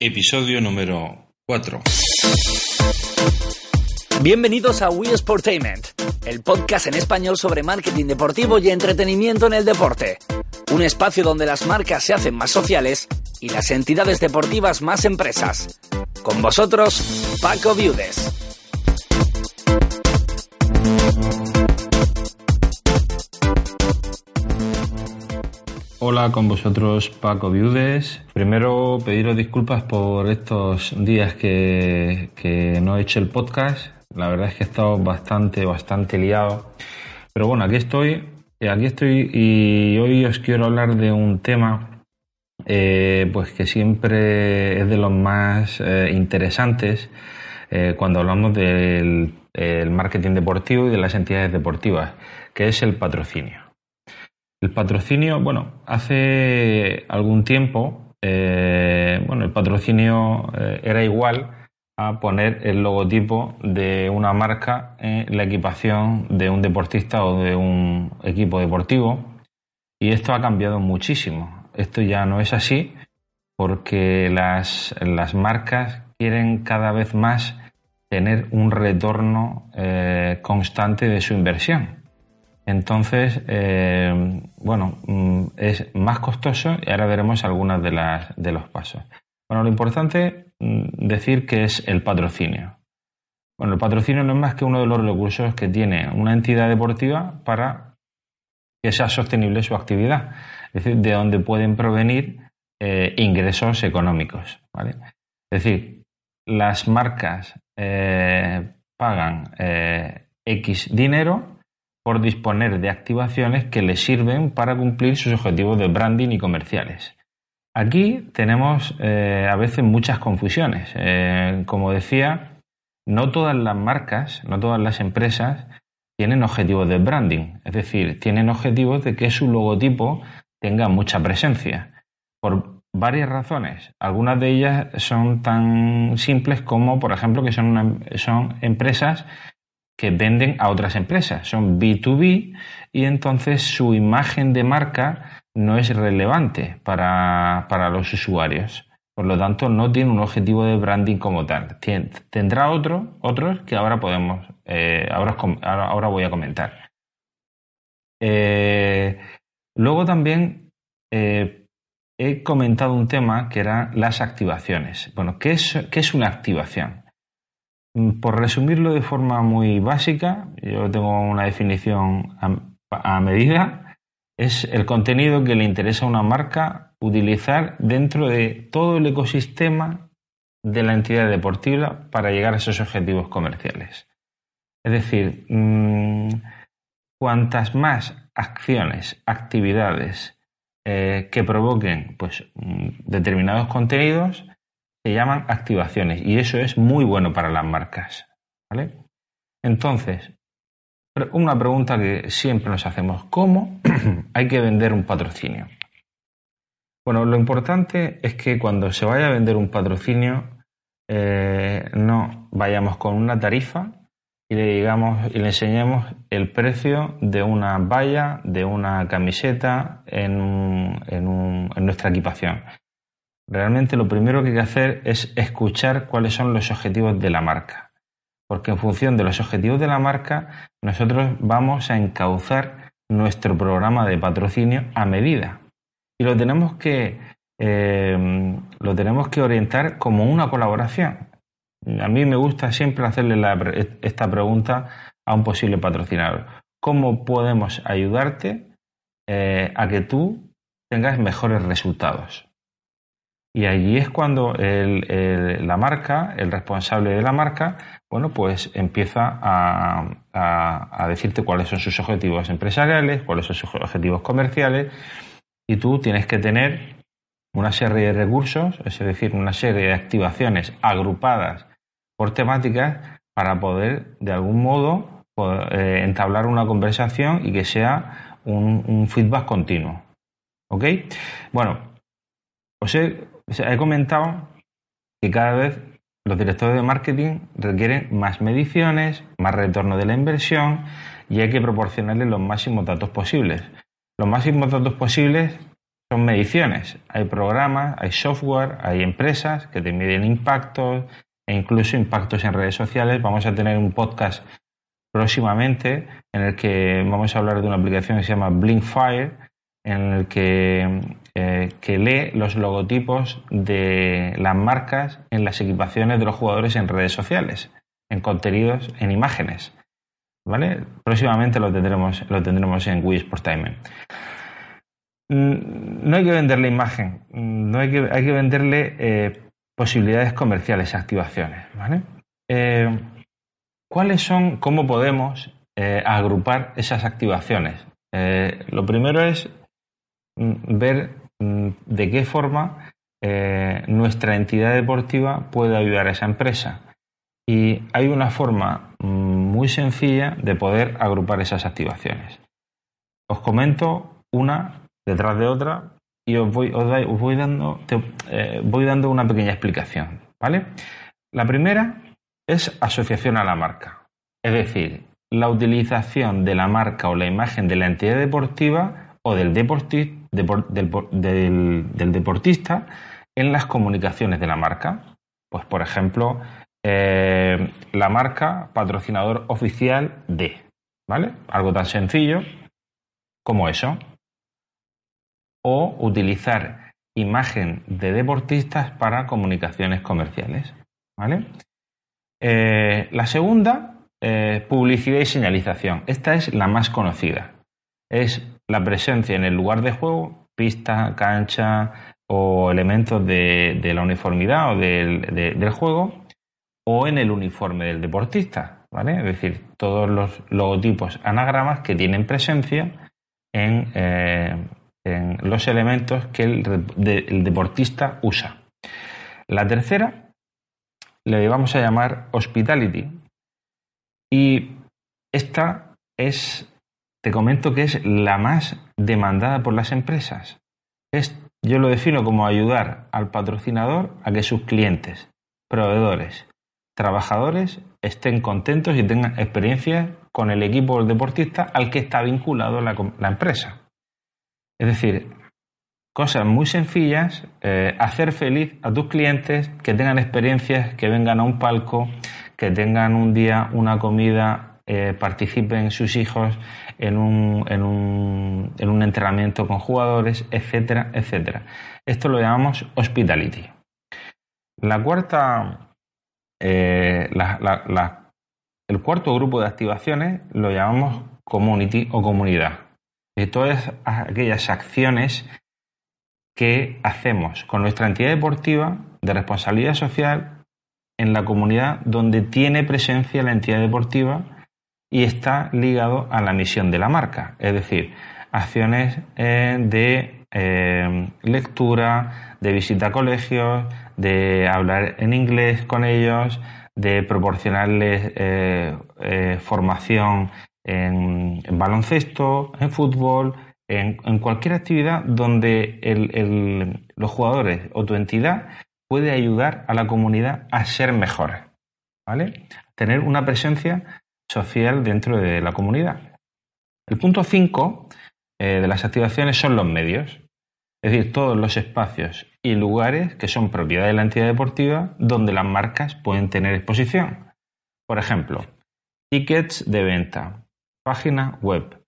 Episodio número 4. Bienvenidos a We Sportainment, el podcast en español sobre marketing deportivo y entretenimiento en el deporte. Un espacio donde las marcas se hacen más sociales y las entidades deportivas más empresas. Con vosotros, Paco Viudes. Hola con vosotros Paco Viudes. Primero pediros disculpas por estos días que, que, no he hecho el podcast. La verdad es que he estado bastante, bastante liado. Pero bueno, aquí estoy, aquí estoy y hoy os quiero hablar de un tema eh, pues que siempre es de los más eh, interesantes eh, cuando hablamos del marketing deportivo y de las entidades deportivas, que es el patrocinio. El patrocinio, bueno, hace algún tiempo, eh, bueno, el patrocinio eh, era igual a poner el logotipo de una marca en la equipación de un deportista o de un equipo deportivo. Y esto ha cambiado muchísimo. Esto ya no es así porque las, las marcas quieren cada vez más tener un retorno eh, constante de su inversión. Entonces, eh, bueno, mm, es más costoso y ahora veremos algunos de, las, de los pasos. Bueno, lo importante mm, decir que es el patrocinio. Bueno, el patrocinio no es más que uno de los recursos que tiene una entidad deportiva para que sea sostenible su actividad, es decir, de donde pueden provenir eh, ingresos económicos. Es decir, las marcas eh, pagan X dinero por disponer de activaciones que les sirven para cumplir sus objetivos de branding y comerciales. Aquí tenemos eh, a veces muchas confusiones. Eh, como decía, no todas las marcas, no todas las empresas tienen objetivos de branding, es decir, tienen objetivos de que su logotipo tenga mucha presencia. Por varias razones. Algunas de ellas son tan simples como, por ejemplo, que son, son empresas que venden a otras empresas. Son B2B y entonces su imagen de marca no es relevante para, los usuarios. Por lo tanto, no tiene un objetivo de branding como tal. Tendrá otro, otros que ahora podemos, eh, ahora, ahora, voy a comentar. Eh, luego también eh, he comentado un tema que eran las activaciones. Bueno, ¿qué es, qué es una activación? Mm, por resumirlo de forma muy básica, yo tengo una definición a, medida, es el contenido que le interesa a una marca utilizar dentro de todo el ecosistema de la entidad deportiva para llegar a esos objetivos comerciales. Es decir, mm, cuantas más acciones, actividades eh, que provoquen pues, mm, determinados contenidos, se llaman activaciones y eso es muy bueno para las marcas. ¿vale? Entonces, una pregunta que siempre nos hacemos, ¿cómo hay que vender un patrocinio? Bueno, lo importante es que cuando se vaya a vender un patrocinio, eh, no vayamos con una tarifa y le digamos y le enseñemos el precio de una valla, de una camiseta en, en nuestra equipación. Realmente lo primero que hay que hacer es escuchar cuáles son los objetivos de la marca. Porque en función de los objetivos de la marca, nosotros vamos a encauzar nuestro programa de patrocinio a medida. Y lo tenemos que, eh, lo tenemos que orientar como una colaboración. A mí me gusta siempre hacerle esta pregunta a un posible patrocinador. ¿Cómo podemos ayudarte eh, a que tú tengas mejores resultados? Y allí es cuando la marca, el responsable de la marca, bueno, pues empieza a, decirte cuáles son sus objetivos empresariales, cuáles son sus objetivos comerciales, y tú tienes que tener una serie de recursos, es decir, una serie de activaciones agrupadas por temáticas para poder, de algún modo, eh, entablar una conversación y que sea un, un feedback continuo. ¿Ok? Bueno, os he he comentado que cada vez los directores de marketing requieren más mediciones, más retorno de la inversión y hay que proporcionarles los máximos datos posibles. Los máximos datos posibles son mediciones. Hay programas, hay software, hay empresas que te miden impactos e incluso impactos en redes sociales. Vamos a tener un podcast próximamente en el que vamos a hablar de una aplicación que se llama Blinkfire, en el que, eh, que lee los logotipos de las marcas en las equipaciones de los jugadores en redes sociales, en contenidos, en imágenes. ¿Vale? Próximamente lo tendremos, lo tendremos en Wii Sport Time. Mm, no hay que venderle imagen, mm, no hay que, hay que venderle eh, posibilidades comerciales, activaciones. Eh, ¿Cuáles son, cómo podemos agrupar esas activaciones? lo primero es mm, ver de qué forma nuestra entidad deportiva puede ayudar a esa empresa. Y hay una forma muy sencilla de poder agrupar esas activaciones. Os comento una detrás de otra y os voy, os voy, dando, eh, voy dando una pequeña explicación. ¿vale? La primera es asociación a la marca. Es decir, la utilización de la marca o la imagen de la entidad deportiva o del, del, deportista en las comunicaciones de la marca. Pues, por ejemplo, eh, la marca patrocinador oficial de, ¿vale? Algo tan sencillo como eso o utilizar imagen de deportistas para comunicaciones comerciales. ¿vale? Eh, la segunda, eh, publicidad y señalización. Esta es la más conocida. Es la presencia en el lugar de juego, pista, cancha o elementos de, la uniformidad o del, juego o en el uniforme del deportista. ¿vale? Es decir, todos los logotipos anagramas que tienen presencia en, eh, en los elementos que el, deportista usa. La tercera le vamos a llamar hospitality. Y esta es, te comento que es la más demandada por las empresas. Es, yo lo defino como ayudar al patrocinador a que sus clientes, proveedores, trabajadores estén contentos y tengan experiencia con el equipo del deportista al que está vinculado la empresa. Es decir, cosas muy sencillas, eh, hacer feliz a tus clientes, que tengan experiencias, que vengan a un palco, que tengan un día una comida, eh, participen sus hijos en un, en, un, en un entrenamiento con jugadores, etcétera, etcétera. Esto lo llamamos hospitality. La cuarta, eh, el cuarto grupo de activaciones lo llamamos community o comunidad de todas aquellas acciones que hacemos con nuestra entidad deportiva de responsabilidad social en la comunidad donde tiene presencia la entidad deportiva y está ligado a la misión de la marca, es decir, acciones eh, de eh, lectura, de visita a colegios, de hablar en inglés con ellos, de proporcionarles eh, formación en, baloncesto, en fútbol, en, cualquier actividad donde los jugadores o tu entidad puede ayudar a la comunidad a ser mejores, ¿vale? Tener una presencia social dentro de la comunidad. El punto 5 eh, de las activaciones son los medios, es decir, todos los espacios y lugares que son propiedad de la entidad deportiva donde las marcas pueden tener exposición. Por ejemplo, tickets de venta, página web,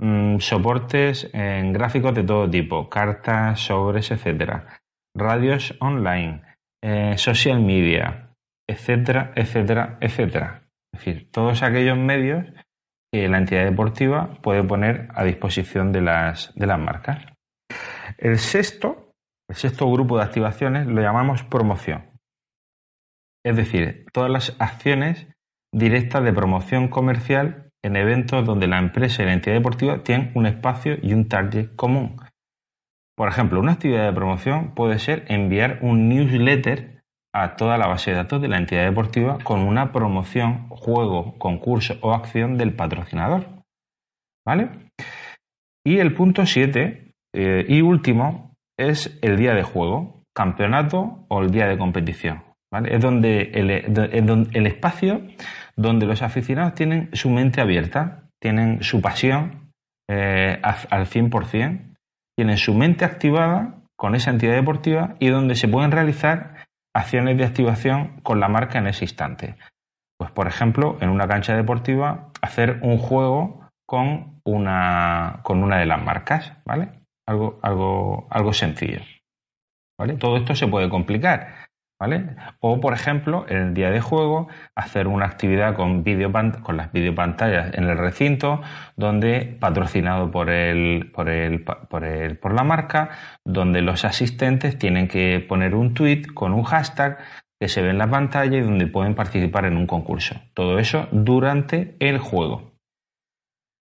mm, soportes en gráficos de todo tipo, cartas, sobres, etcétera, radios online, eh, social media, etcétera, etcétera, etcétera. Es decir, todos aquellos medios que la entidad deportiva puede poner a disposición de las, de las marcas. El sexto, el sexto grupo de activaciones lo llamamos promoción. Es decir, todas las acciones directas de promoción comercial en eventos donde la empresa y la entidad deportiva tienen un espacio y un target común. Por ejemplo, una actividad de promoción puede ser enviar un newsletter a toda la base de datos de la entidad deportiva con una promoción, juego, concurso o acción del patrocinador. ¿Vale? Y el punto 7 eh, y último es el día de juego, campeonato o el día de competición. ¿vale? Es donde el, el espacio donde los aficionados tienen su mente abierta, tienen su pasión eh, al 100% tienen su mente activada con esa entidad deportiva y donde se pueden realizar acciones de activación con la marca en ese instante. Pues, por ejemplo, en una cancha deportiva, hacer un juego con una, con una de las marcas, ¿vale? Algo, algo, algo sencillo. ¿Vale? Todo esto se puede complicar. O, por ejemplo, en el día de juego, hacer una actividad con, las videopantallas en el recinto, donde, patrocinado por la marca, donde los asistentes tienen que poner un tweet con un hashtag que se ve en la pantalla y donde pueden participar en un concurso. Todo eso durante el juego.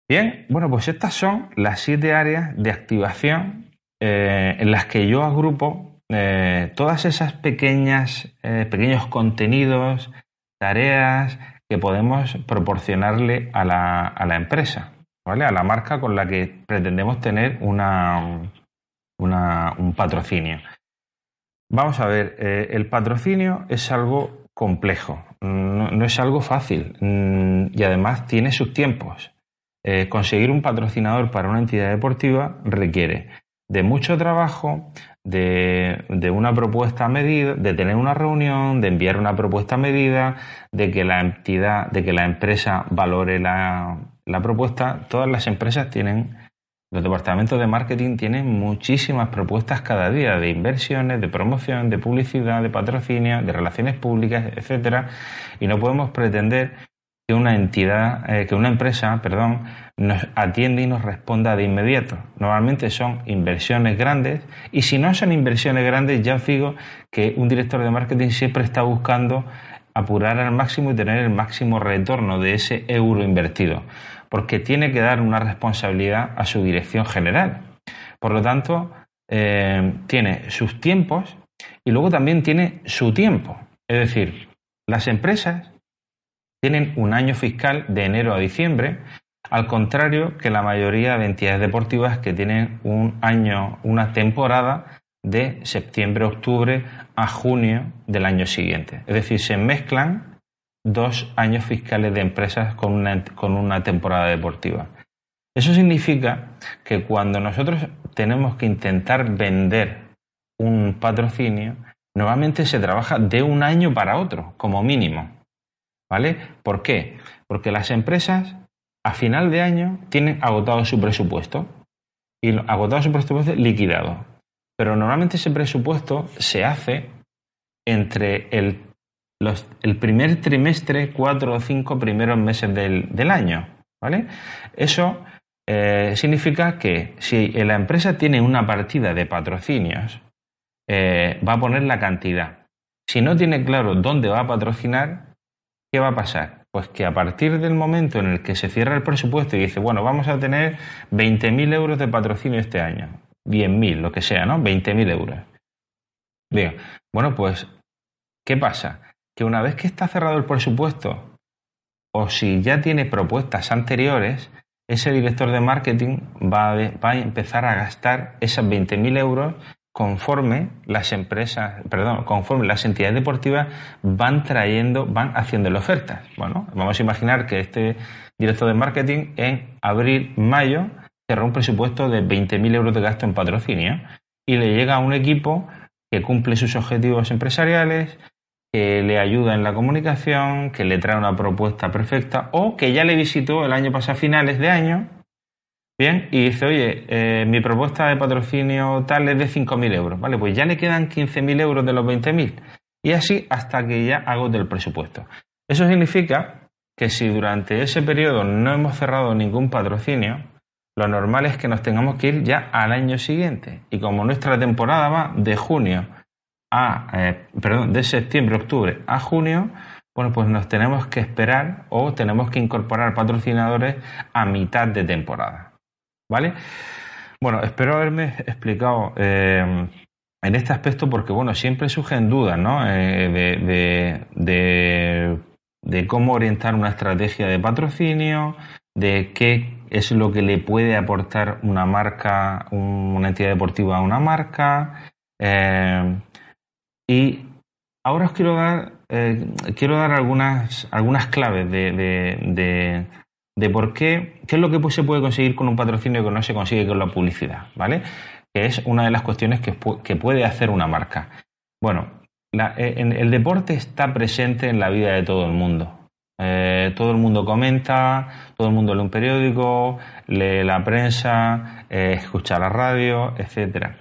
Bien, bueno, pues estas son las siete áreas de activación eh, en las que yo agrupo eh, todas esas pequeñas, eh, pequeños contenidos, tareas que podemos proporcionarle a la, a la, empresa, ¿vale? A la marca con la que pretendemos tener una, una, un patrocinio. Vamos a ver, el patrocinio es algo complejo, no, es algo fácil mm, y además tiene sus tiempos. Eh, conseguir un patrocinador para una entidad deportiva requiere de mucho trabajo, de, una propuesta a medida, de tener una reunión, de enviar una propuesta a medida, de que la entidad, de que la empresa valore la, la propuesta. Todas las empresas tienen, los departamentos de marketing tienen muchísimas propuestas cada día de inversiones, de promoción, de publicidad, de patrocinio, de relaciones públicas, etcétera, y no podemos pretender que una entidad, eh, que una empresa, perdón, nos atiende y nos responda de inmediato. Normalmente son inversiones grandes y si no son inversiones grandes, ya fijo que un director de marketing siempre está buscando apurar al máximo y tener el máximo retorno de ese euro invertido, porque tiene que dar una responsabilidad a su dirección general. Por lo tanto, eh, tiene sus tiempos y luego también tiene su tiempo. Es decir, las empresas tienen un año fiscal de enero a diciembre, al contrario que la mayoría de entidades deportivas que tienen un año, una temporada de septiembre-octubre a junio del año siguiente. Es decir, se mezclan dos años fiscales de empresas con una, con una temporada deportiva. Eso significa que cuando nosotros tenemos que intentar vender un patrocinio, normalmente se trabaja de un año para otro, como mínimo. ¿Vale? ¿Por qué? Porque las empresas a final de año tienen agotado su presupuesto y agotado su presupuesto liquidado. Pero normalmente ese presupuesto se hace entre el, el primer trimestre, cuatro o cinco primeros meses del, año. ¿Vale? Eso eh, significa que si la empresa tiene una partida de patrocinios, eh, va a poner la cantidad. Si no tiene claro dónde va a patrocinar, ¿qué va a pasar? Pues que a partir del momento en el que se cierra el presupuesto y dice, bueno, vamos a tener 20.000 euros de patrocinio este año, 10.000, lo que sea, ¿no? 20.000 euros. Bien, bueno, pues, ¿qué pasa? Que una vez que está cerrado el presupuesto, o si ya tiene propuestas anteriores, ese director de marketing va a, empezar a gastar esas 20.000 euros conforme las empresas, perdón, conforme las entidades deportivas van trayendo, van haciendo ofertas. Bueno, vamos a imaginar que este director de marketing en abril, mayo cerró un presupuesto de 20.000 euros de gasto en patrocinio y le llega a un equipo que cumple sus objetivos empresariales, que le ayuda en la comunicación, que le trae una propuesta perfecta o que ya le visitó el año pasado a finales de año Bien, y dice, oye, eh, mi propuesta de patrocinio tal es de 5.000 euros. Vale, pues ya le quedan 15.000 euros de los 20.000. Y así hasta que ya hago del presupuesto. Eso significa que si durante ese periodo no hemos cerrado ningún patrocinio, lo normal es que nos tengamos que ir ya al año siguiente. Y como nuestra temporada va de junio a, eh, perdón, de septiembre, octubre a junio, bueno, pues nos tenemos que esperar o tenemos que incorporar patrocinadores a mitad de temporada. ¿Vale? Bueno, espero haberme explicado eh, en este aspecto porque, bueno, siempre surgen dudas, ¿no? Eh, de, cómo orientar una estrategia de patrocinio, de qué es lo que le puede aportar una marca, una entidad deportiva a una marca. Eh, y ahora os quiero dar, quiero dar algunas, algunas claves de, de por qué, qué es lo que se puede conseguir con un patrocinio que no se consigue con la publicidad, ¿vale? que es una de las cuestiones que, puede hacer una marca. Bueno, eh, el deporte está presente en la vida de todo el mundo. Eh, todo el mundo comenta, todo el mundo lee un periódico, lee la prensa, eh, escucha la radio, etc.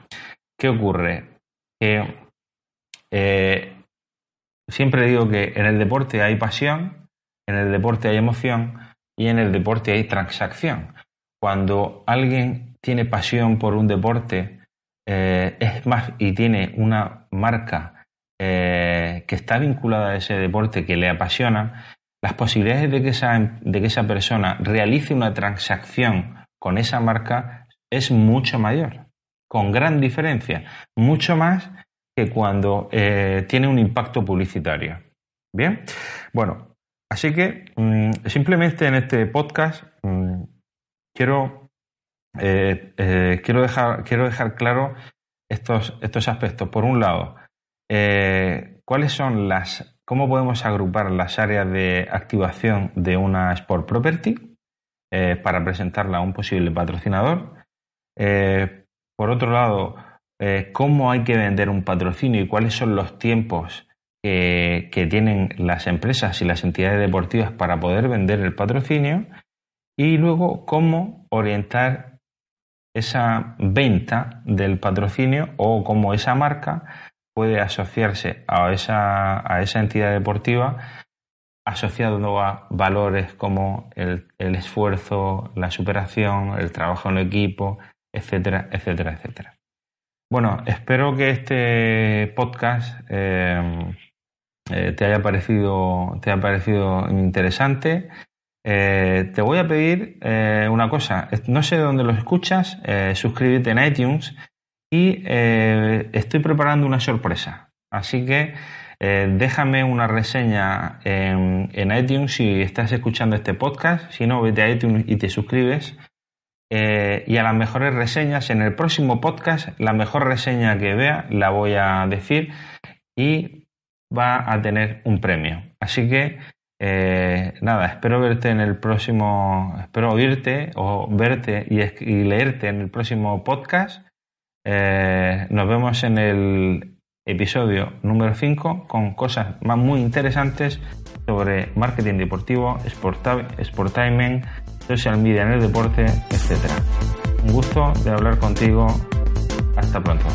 ¿Qué ocurre? Que siempre digo que en el deporte hay pasión, en el deporte hay emoción y en el deporte hay transacción. Cuando alguien tiene pasión por un deporte, eh, es más, y tiene una marca eh, que está vinculada a ese deporte que le apasiona, las posibilidades de que, esa, de que esa persona realice una transacción con esa marca es mucho mayor, con gran diferencia, mucho más que cuando eh, tiene un impacto publicitario. Bien, bueno, así que mm, simplemente en este podcast mm, quiero eh, eh, quiero, dejar, quiero dejar claro estos, estos aspectos. Por un lado, eh, ¿cuáles son las, cómo podemos agrupar las áreas de activación de una Sport Property para presentarla a un posible patrocinador? por otro lado, cómo hay que vender un patrocinio y cuáles son los tiempos que, tienen las empresas y las entidades deportivas para poder vender el patrocinio y luego cómo orientar esa venta del patrocinio o cómo esa marca puede asociarse a esa, a esa entidad deportiva asociado a valores como el, esfuerzo, la superación, el trabajo en equipo, etcétera, etcétera, etcétera. Bueno, espero que este podcast eh, eh, te, haya parecido, te haya parecido interesante. Eh, te voy a pedir eh, una cosa, no sé de dónde lo escuchas, suscríbete en iTunes y estoy preparando una sorpresa. Así que déjame una reseña en, iTunes si estás escuchando este podcast, si no, vete a iTunes y te suscribes. y a las mejores reseñas, en el próximo podcast, la mejor reseña que vea la voy a decir y va a tener un premio. Así que eh, nada, espero verte en el próximo, espero oírte o verte y, leerte en el próximo podcast. Eh, nos vemos en el episodio número 5 con cosas más muy interesantes sobre marketing deportivo, sport, timing, social media en el deporte, etc. Un gusto de hablar contigo. Hasta pronto.